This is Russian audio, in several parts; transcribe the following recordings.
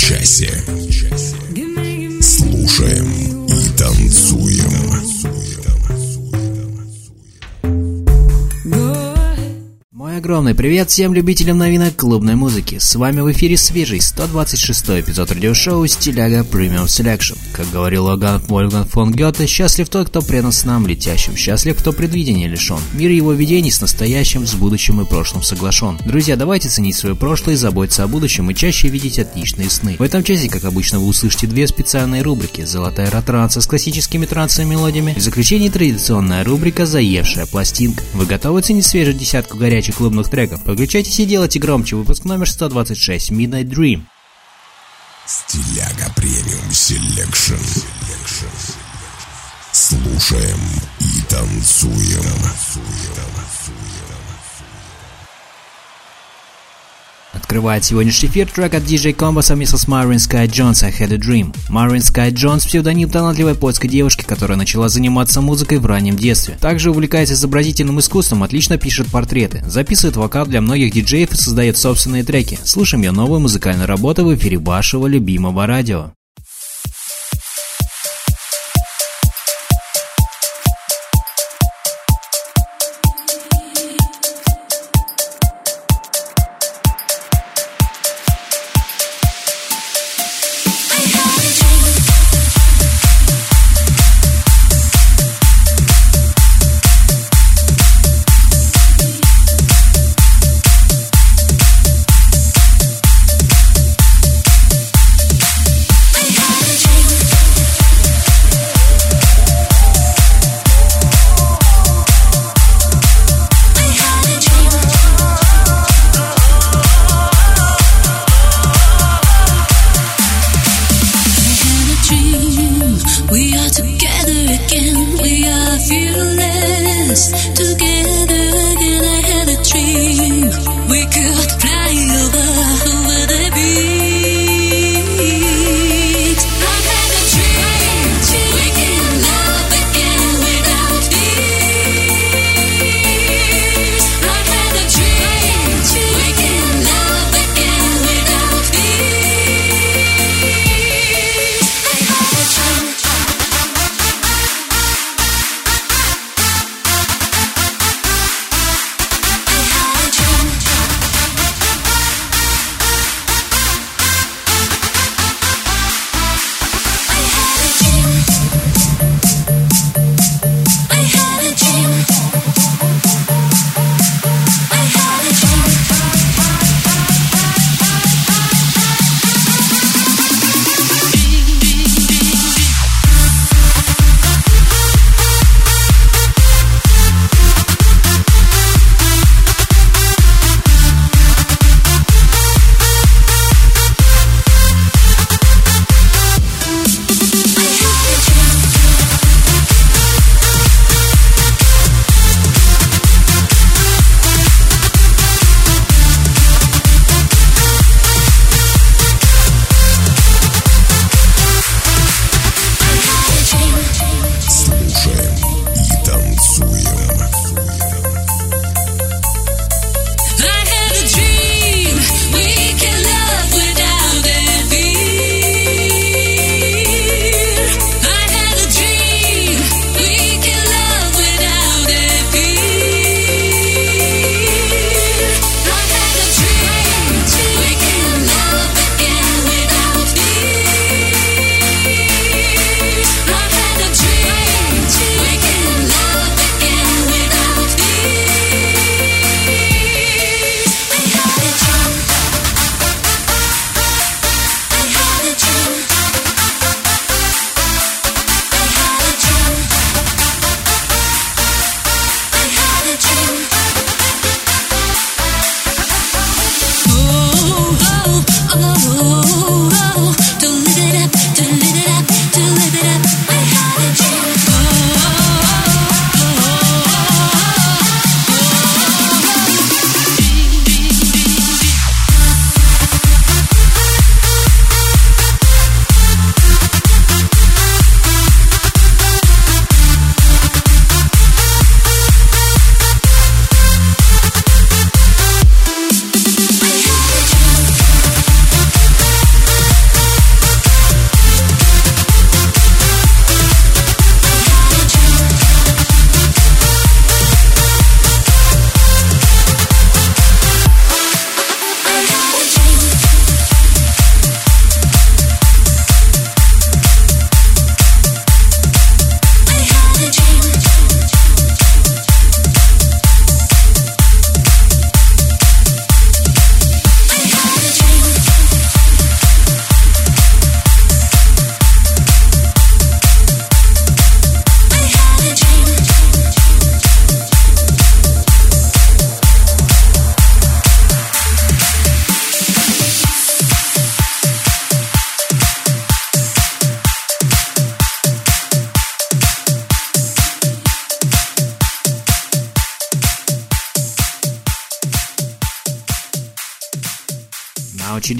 часе. Огромный привет всем любителям новинок клубной музыки. С вами в эфире свежий 126 эпизод радиошоу «Стиляга Premium Selection». Как говорил Логан Вольган фон Гёте, счастлив тот, кто предан снам летящим, счастлив, кто предвидения лишен. Мир его видений с настоящим, с будущим и прошлым соглашен. Друзья, давайте ценить свое прошлое, заботиться о будущем и чаще видеть отличные сны. В этом часе, как обычно, вы услышите две специальные рубрики «Золотая ретранса» с классическими трансовыми мелодиями. В заключении традиционная рубрика «Заевшая пластинка». Вы готовы ценить свежую десятку горячих клубных треков? Подключайтесь и делайте громче. Выпуск номер 126 «Midnight Dream». Стиляга Premium Selection. Слушаем и танцуем. Открывает сегодняшний эфир трек от DJ Combo совместно с Marvin Sky Jones «I Had a Dream». Marvin Sky Jones – псевдоним талантливой польской девушки, которая начала заниматься музыкой в раннем детстве. Также увлекается изобразительным искусством, отлично пишет портреты, записывает вокал для многих диджеев и создает собственные треки. Слушаем ее новую музыкальную работу в эфире вашего любимого радио.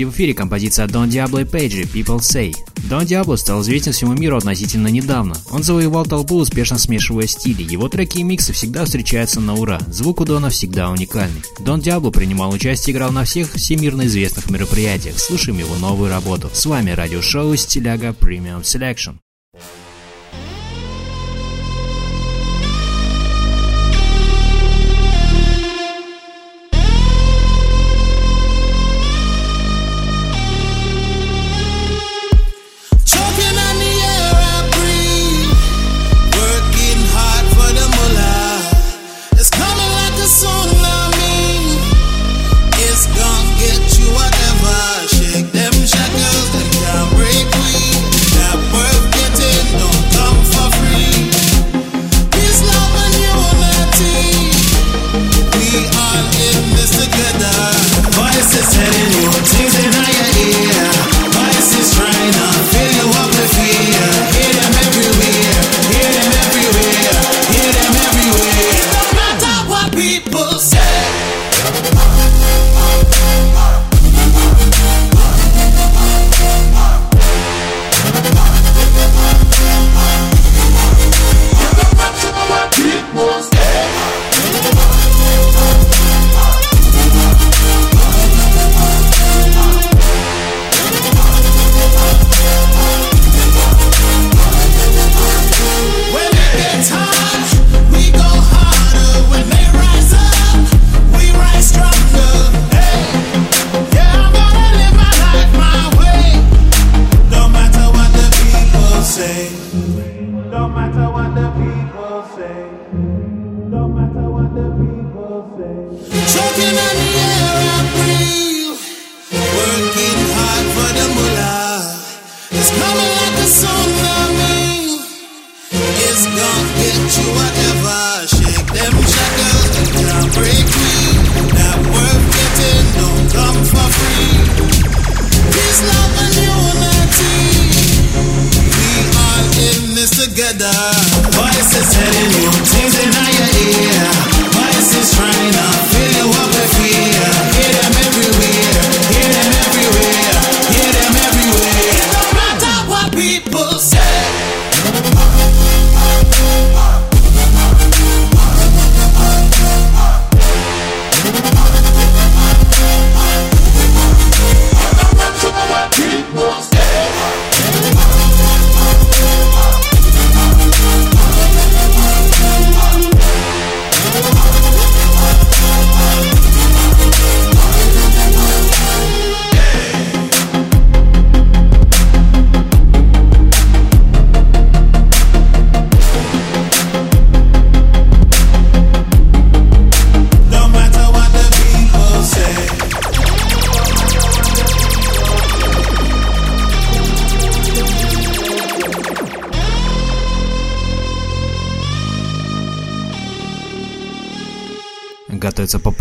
Очереди в эфире композиция Don Diablo и Page People Say. Don Diablo стал известен всему миру относительно недавно. Он завоевал толпу, успешно смешивая стили. Его треки и миксы всегда встречаются на ура. Звук у Дона всегда уникальный. Don Diablo принимал участие и играл на всех всемирно известных мероприятиях. Слушаем его новую работу. С вами радиошоу Стиляга Premium Selection.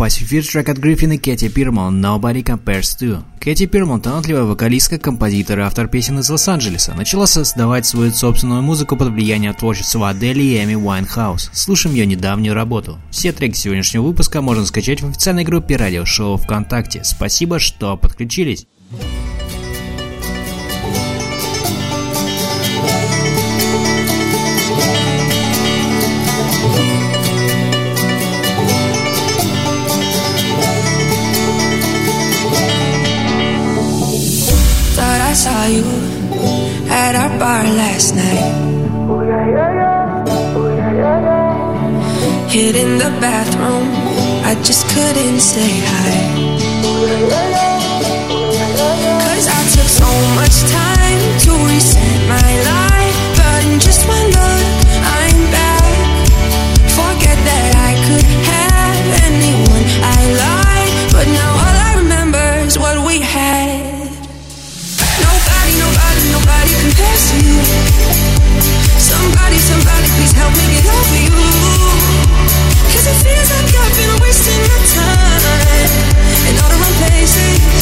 Готовится попасть в эфир трек от и Кэти Пирман «Nobody Compares To». Кэти Пирман – талантливая вокалистка, композитор и автор песен из Лос-Анджелеса. Начала создавать свою собственную музыку под влиянием творчества Адели и Эми Уайнхаус. Слушаем ее недавнюю работу. Все треки сегодняшнего выпуска можно скачать в официальной группе радиошоу ВКонтакте. Спасибо, что подключились. You at our bar last night. Hid in the bathroom, I just couldn't say hi. Cause I took so much time to reset Somebody, please help me get over you. Cause it feels like I've been wasting my time in all the wrong places,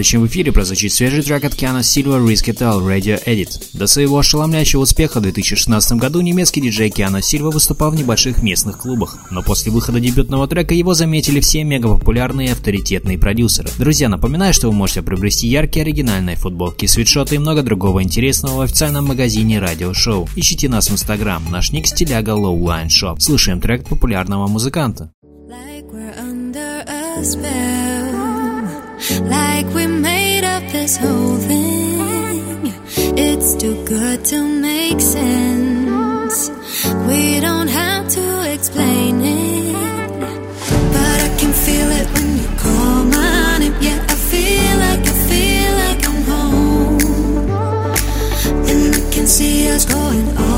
Следующим в эфире прозвучит свежий трек от Киана Сильва Risk It All Radio Edit. До своего ошеломляющего успеха в 2016 году немецкий диджей Киана Сильва выступал в небольших местных клубах, но после выхода дебютного трека его заметили все мегапопулярные и авторитетные продюсеры. Друзья, напоминаю, что вы можете приобрести яркие оригинальные футболки, свитшоты и много другого интересного в официальном магазине радиошоу. Ищите нас в инстаграм, наш ник стиляга Lowline Shop. Слушаем трек популярного музыканта. Like we're under a spell. Like we made up this whole thing. It's too good to make sense. We don't have to explain it. But I can feel it when you call my name. Yeah, I feel like, I feel like I'm home. And I can see us going all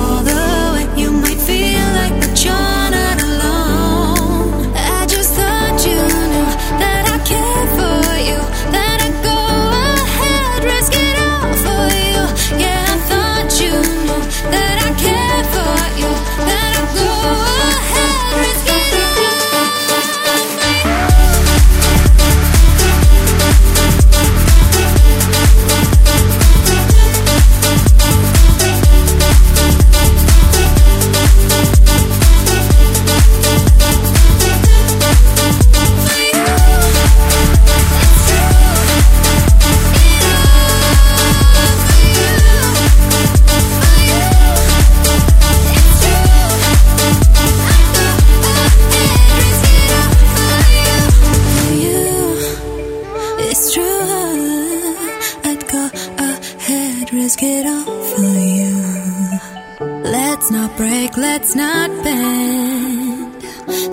let's not bend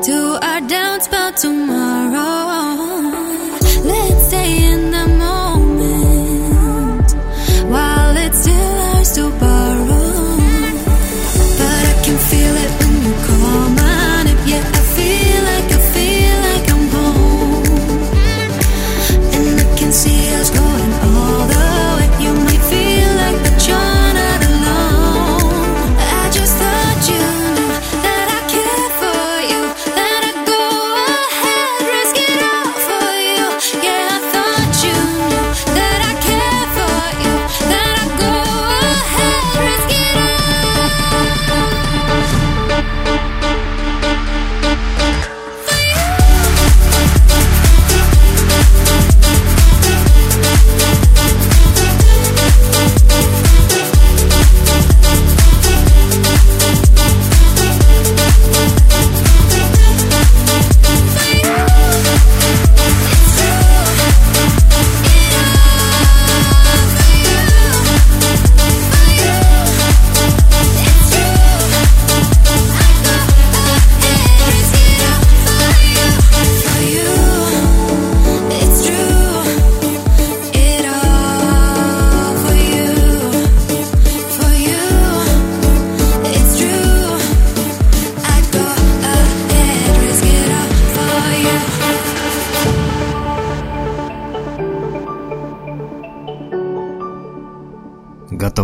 to our downs, about tomorrow.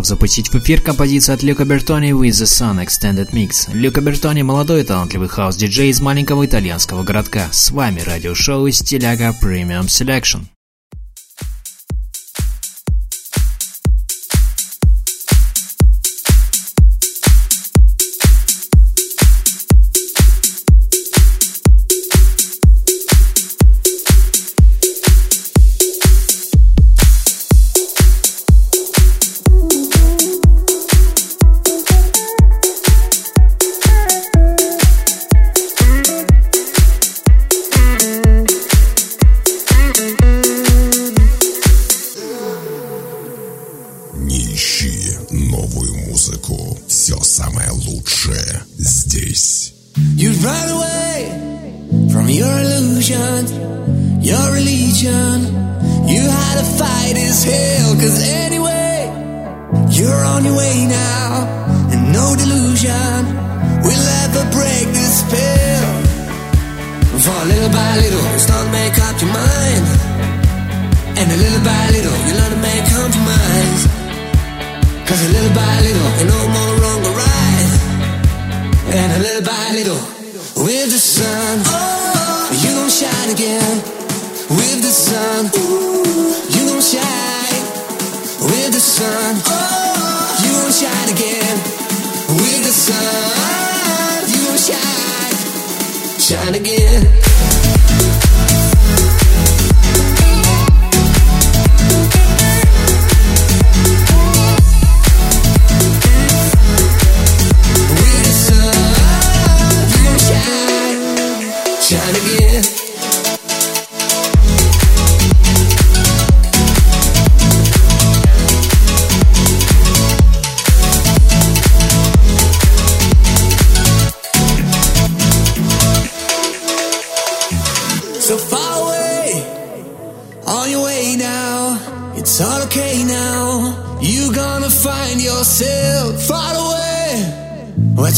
Запустить в эфир композицию от Люка Бертони With the Sun Extended Mix. Люка Бертони – молодой талантливый хаус-диджей из маленького итальянского городка. С вами радиошоу «Стиляга Premium Selection».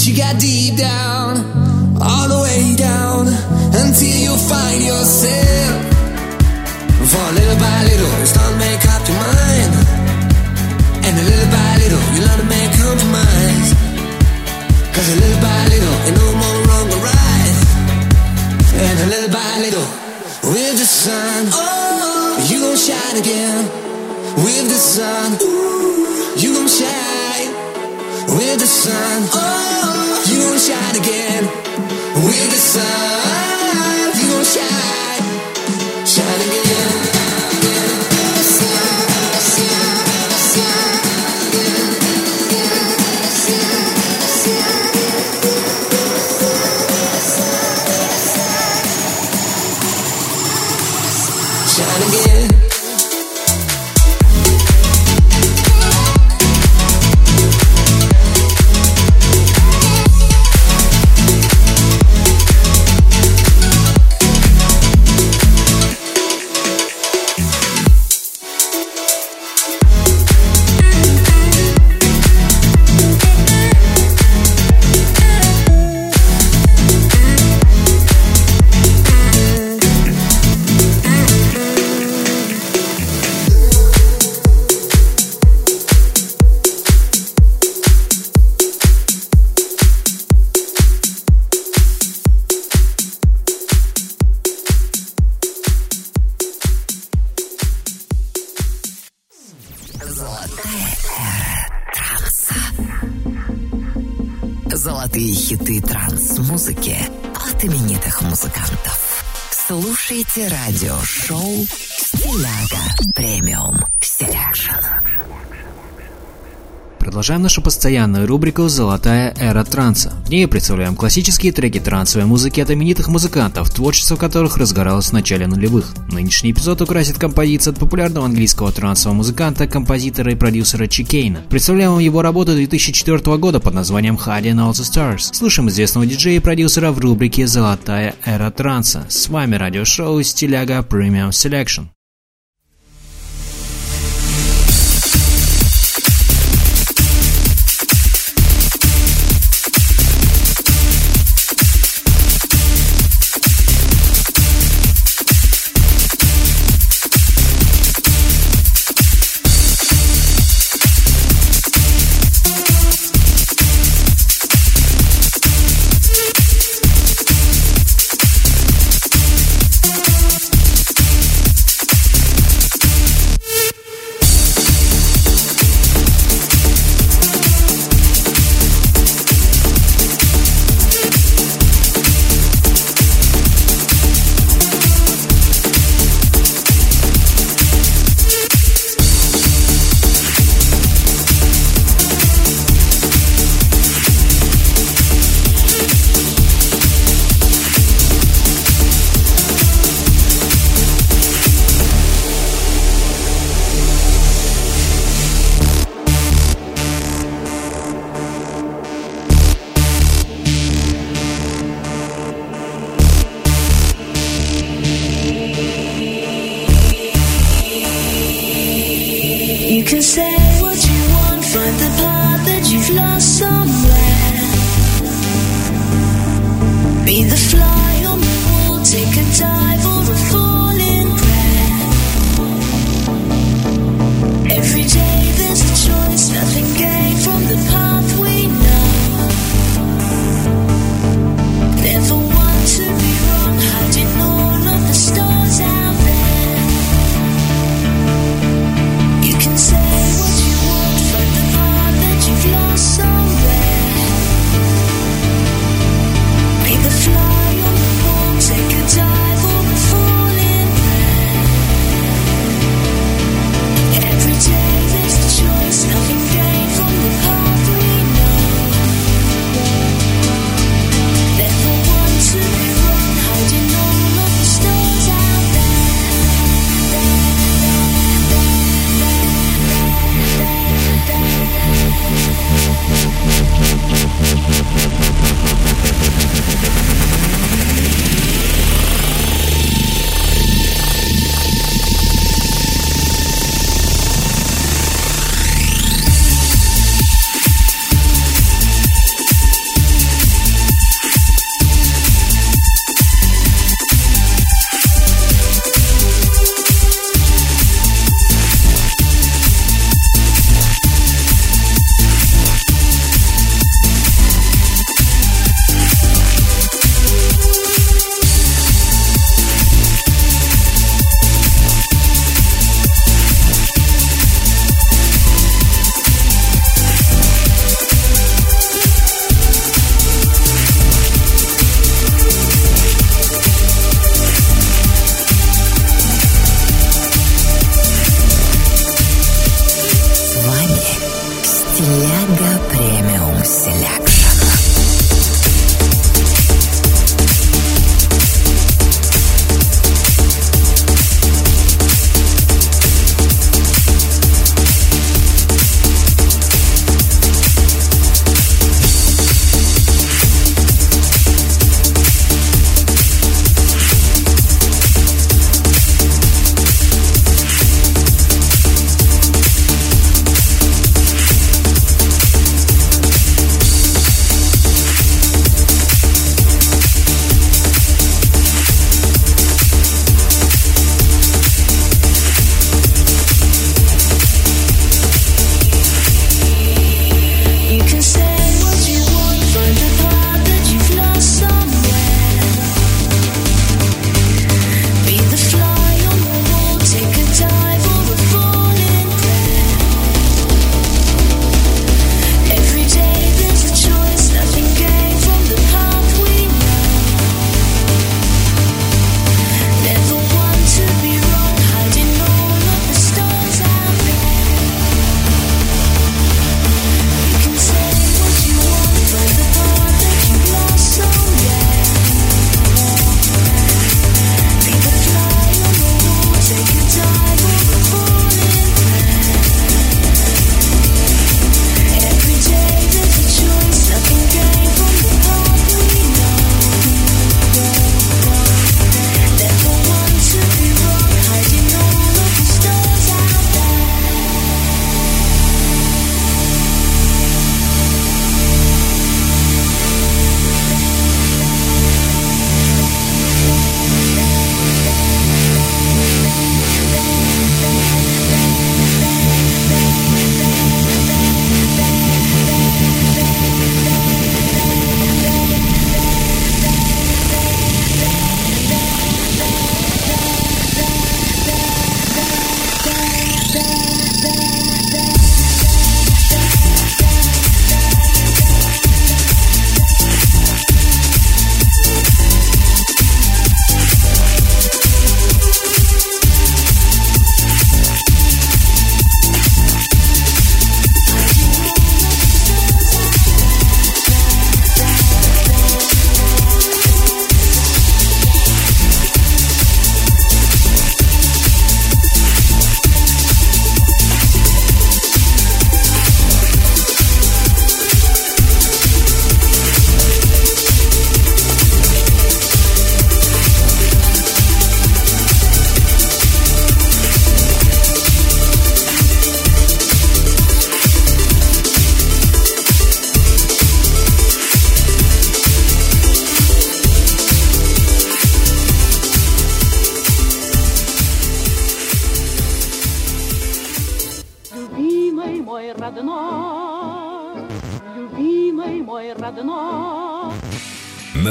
You got deep down, all the way down, until you find yourself. For little by little, you start to make up your mind. And a little by little, you learn to make compromise. Cause a little by little, ain't no more wrong or right. And a little by little, with the sun, oh, you gon' shine again. With the sun, ooh, you gon' shine. With the sun, Oh, you gon' shine again. With the sun, you gon' shine. Shine again. Транс-музыки от именитых музыкантов. Слушайте радиошоу «Стиляга Premium Selection». Продолжаем нашу постоянную рубрику «Золотая эра транса». В ней представляем классические треки трансовой музыки от именитых музыкантов, творчество которых разгоралось в начале нулевых. Нынешний эпизод украсит композиция от популярного английского трансового музыканта, композитора и продюсера Чикейна. Представляем вам его работу 2004 года под названием Hiding All the Stars. Слушаем известного диджея и продюсера в рубрике «Золотая эра транса». С вами радиошоу «Стиляга Premium Selection».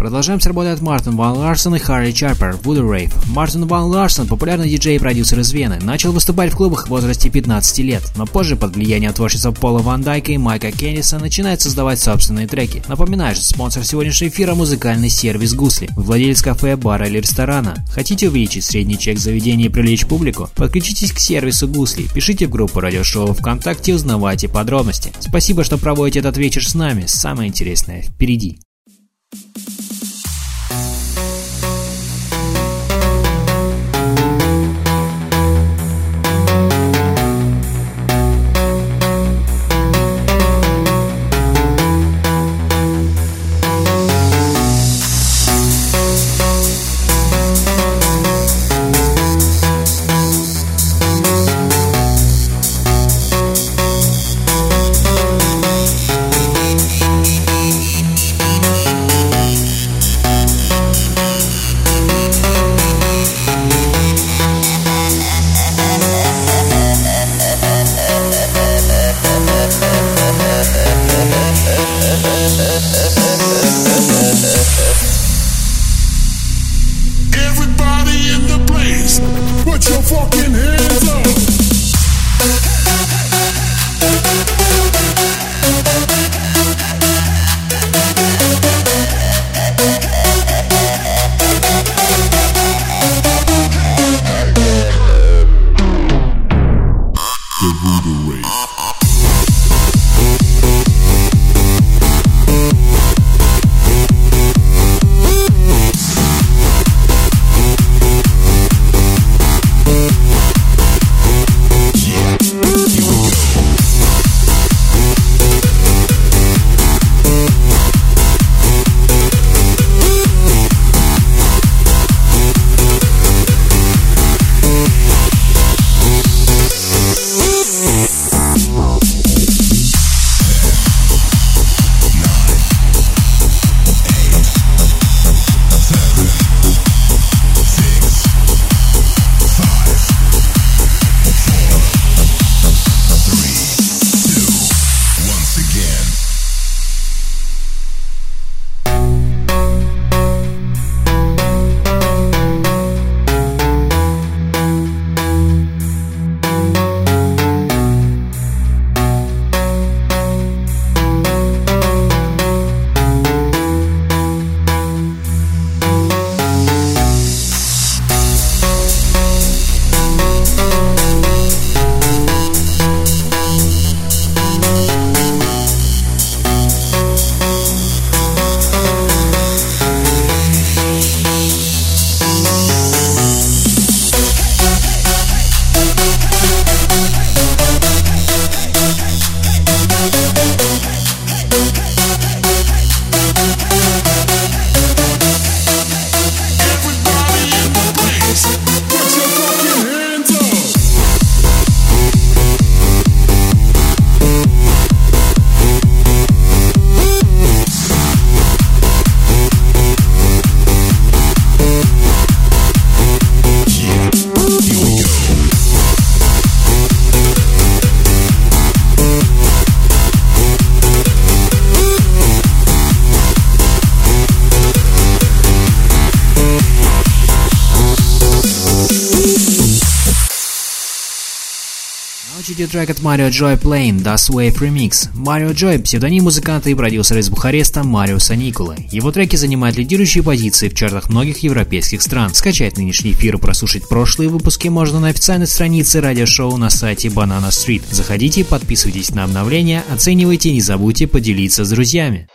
Продолжаем с работой от Мартин Ван Ларсон и Харри Чарпер Voodoo Rave. Мартин Ван Ларсон, популярный диджей и продюсер из Вены, начал выступать в клубах в возрасте 15 лет, но позже под влиянием творчества Пола Ван Дайка и Майка Кенниса начинает создавать собственные треки. Напоминаю, что спонсор сегодняшнего эфира – музыкальный сервис Гусли, владелец кафе, бара или ресторана. Хотите увеличить средний чек заведения и привлечь публику? Подключитесь к сервису Гусли, пишите в группу радиошоу ВКонтакте и узнавайте подробности. Спасибо, что проводите этот вечер с нами. Самое интересное впереди. Трек от Марио Джой Plain Das Wave Remix. Марио Джой – псевдоним музыканта и продюсера из Бухареста Мариуса Николы. Его треки занимают лидирующие позиции в чартах многих европейских стран. Скачать нынешний эфир и прослушать прошлые выпуски можно на официальной странице радиошоу на сайте Banana Street. Заходите, подписывайтесь на обновления, оценивайте и не забудьте поделиться с друзьями.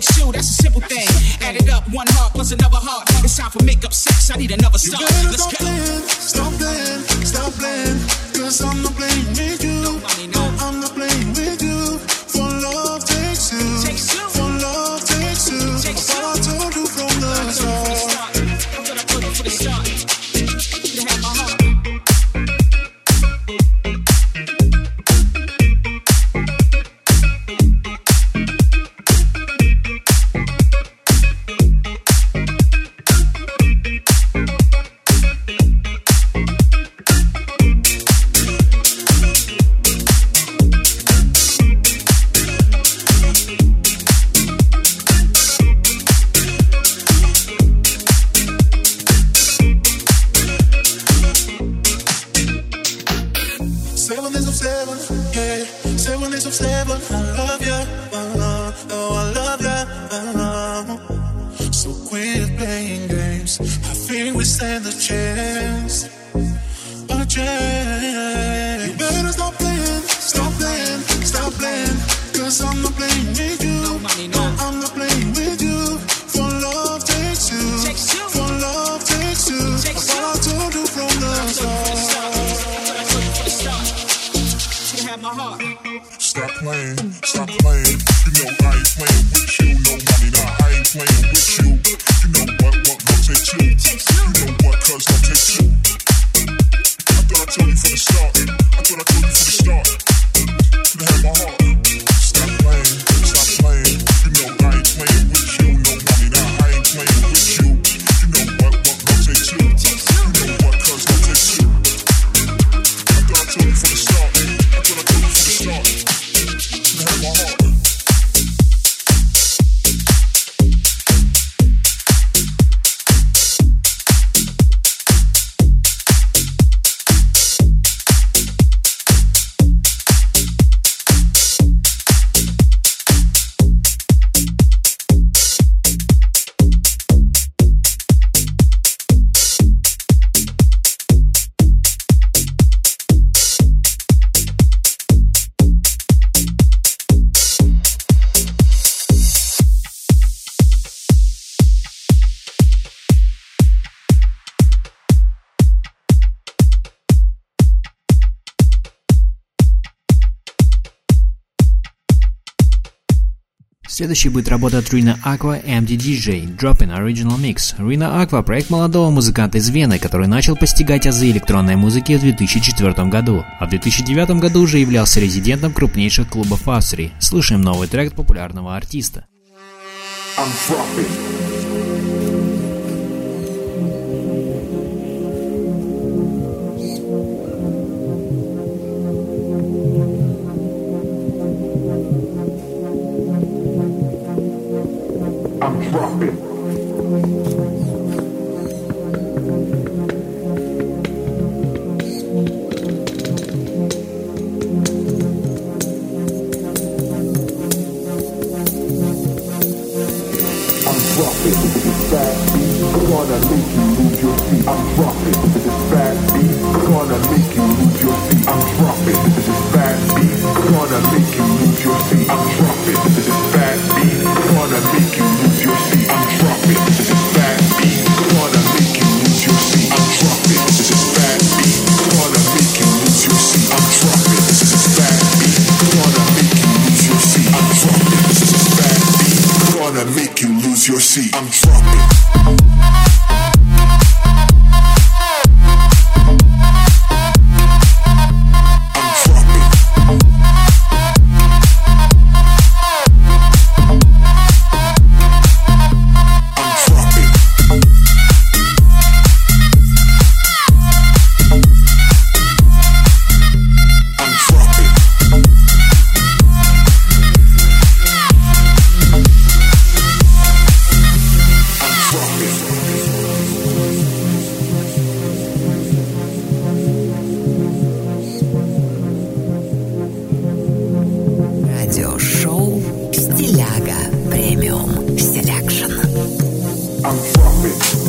take that's a simple thing. Add it up, one heart plus another heart. It's time for makeup sex, I need another star. Let's go. cause I'ma with you. No money, no Следующей будет работа от Rina Aqua MDDJ Dropping Original Mix. Rina Aqua – проект молодого музыканта из Вены, который начал постигать азы электронной музыки в 2004 году, а в 2009 году уже являлся резидентом крупнейших клубов Австрии. Слушаем новый трек популярного артиста. I'm dropping. This is bad beat, gonna make you lose your seat. I'm dropping. This is Радиошоу «Стиляга Премиум Селекшн». I'm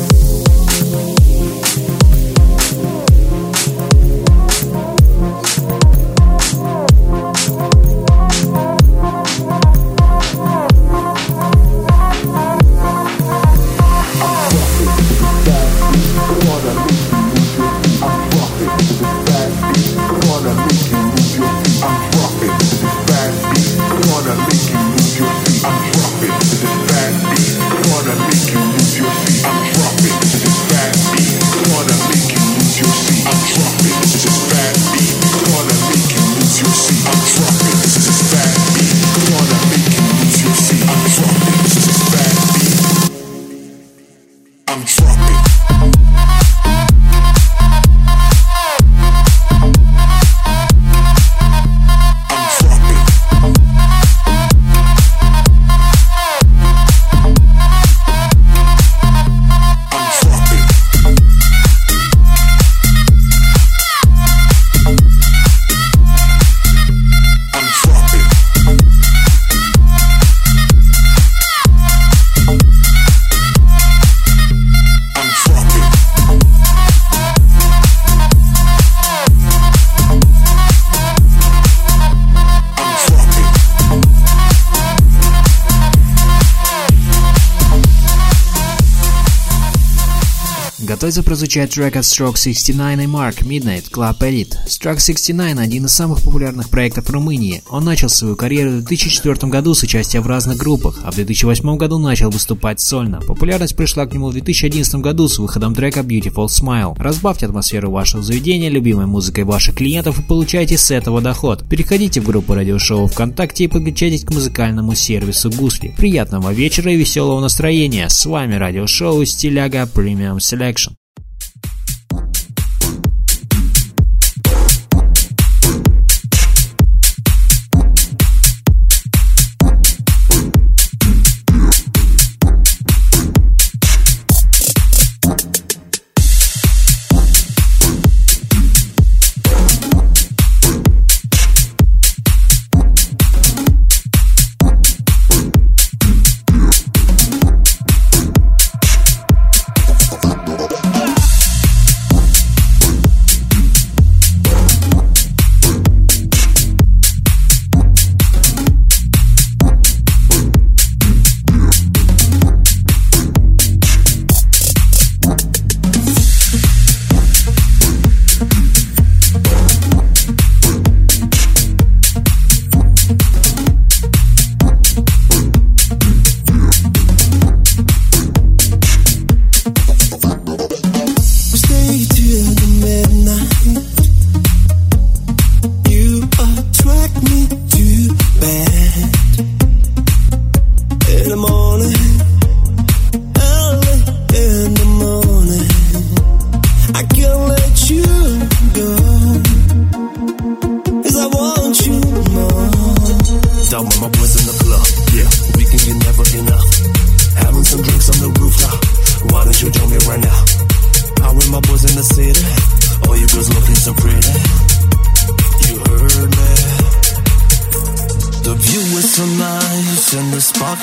Готовится прозвучать трек от Stroke 69 и Mark Midnight Club Elite. Stroke 69 – один из самых популярных проектов Румынии. Он начал свою карьеру в 2004 году с участия в разных группах, а в 2008 году начал выступать сольно. Популярность пришла к нему в 2011 году с выходом трека Beautiful Smile. Разбавьте атмосферу вашего заведения любимой музыкой ваших клиентов и получайте с этого доход. Переходите в группу радиошоу ВКонтакте и подключайтесь к музыкальному сервису Гусли. Приятного вечера и веселого настроения. С вами радиошоу Стиляга Premium Selection.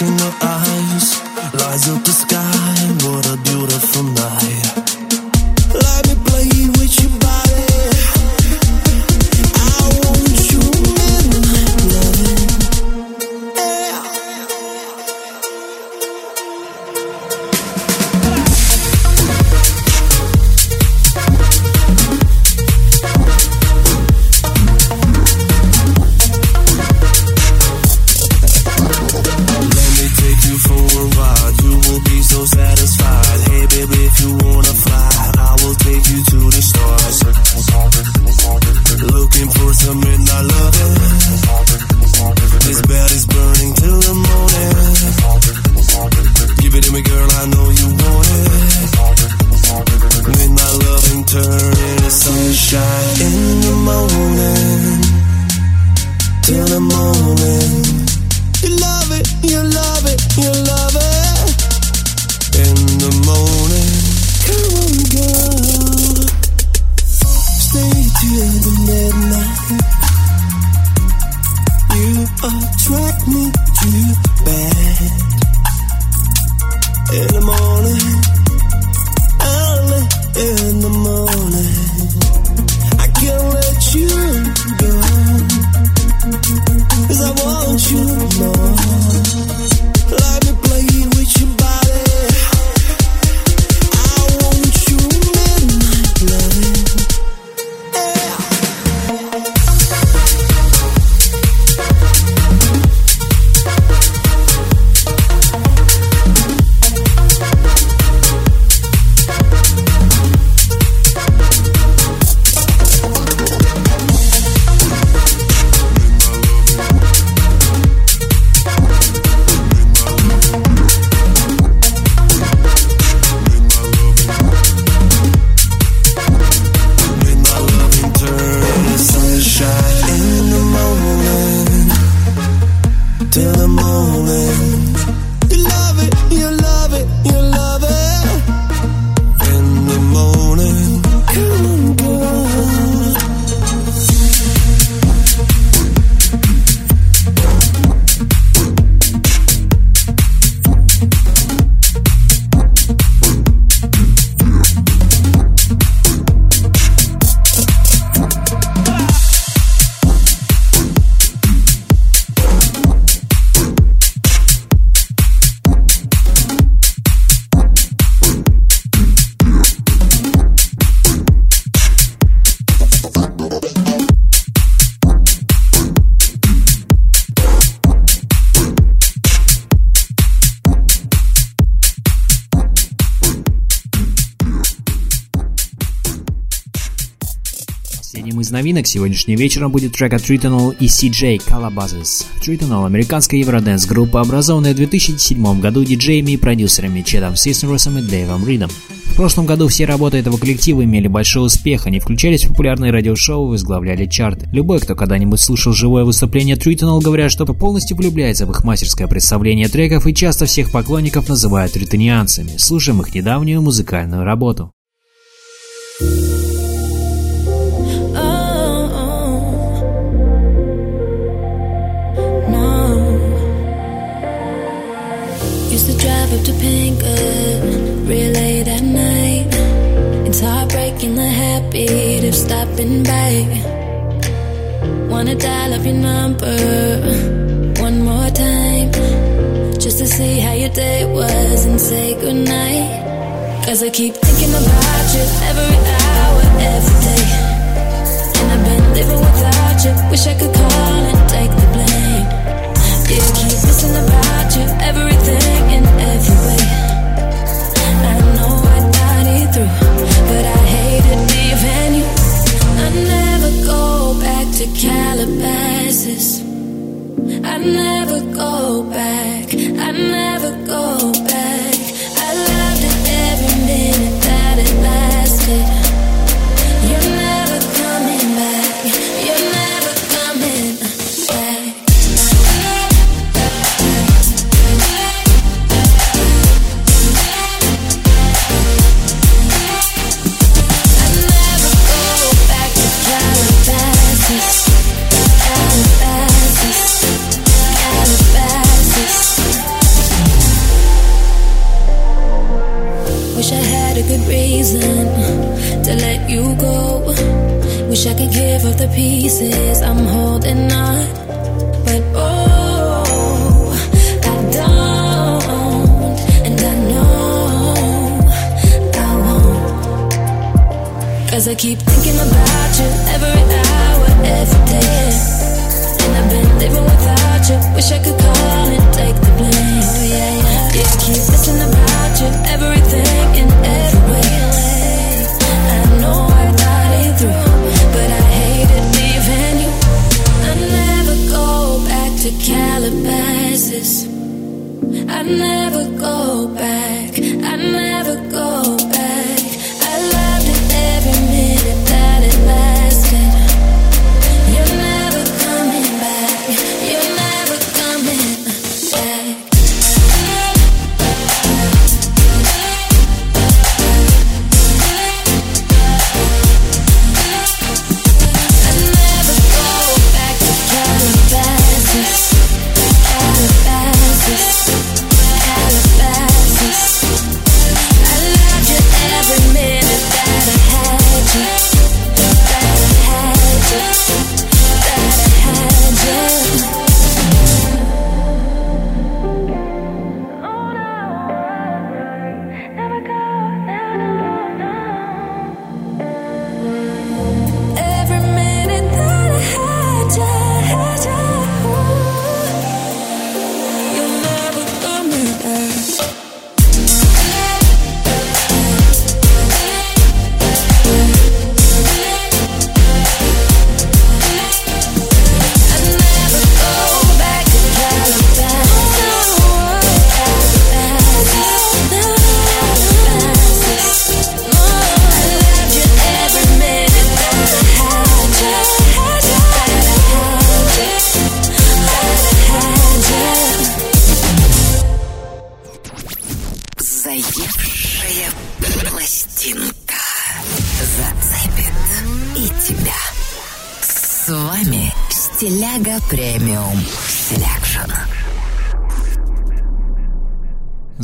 In her eyes lies up the sky. Новинок сегодняшним вечером будет трек от Tritonal и CJ Calabasas. Tritonal – американская евроденс группа, образованная в 2007 году диджеями и продюсерами Четом Сиснеросом и Дэйвом Ридом. В прошлом году все работы этого коллектива имели большой успех, они включались в популярные радиошоу и возглавляли чарты. Любой, кто когда-нибудь слушал живое выступление Tritonal, говорят, что полностью влюбляется в их мастерское представление треков и часто всех поклонников называют тритонианцами. Слушаем их недавнюю музыкальную работу. Used to real late at night. It's heartbreaking the habit of stopping by. Wanna dial up your number one more time just to see how your day was and say goodnight. Cause I keep thinking about you every hour, every day. And I've been living without you. Wish I could call and take the blame. Yeah, keep missing about you, everything to Calabasas. I never go back. I never go back. places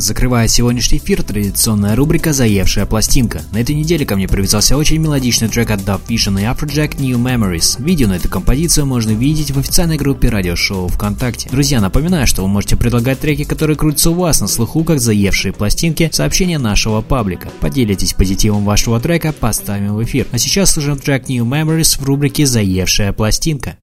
Закрывает сегодняшний эфир традиционная рубрика «Заевшая пластинка». На этой неделе ко мне привязался очень мелодичный трек от Dub Vision и Afrojack New Memories. Видео на эту композицию можно видеть в официальной группе радиошоу ВКонтакте. Друзья, напоминаю, что вы можете предлагать треки, которые крутятся у вас на слуху, как заевшие пластинки, сообщения нашего паблика. Поделитесь позитивом вашего трека, поставим в эфир. А сейчас слушаем трек New Memories в рубрике «Заевшая пластинка».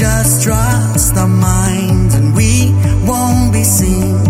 Just trust our minds and we won't be seen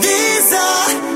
These are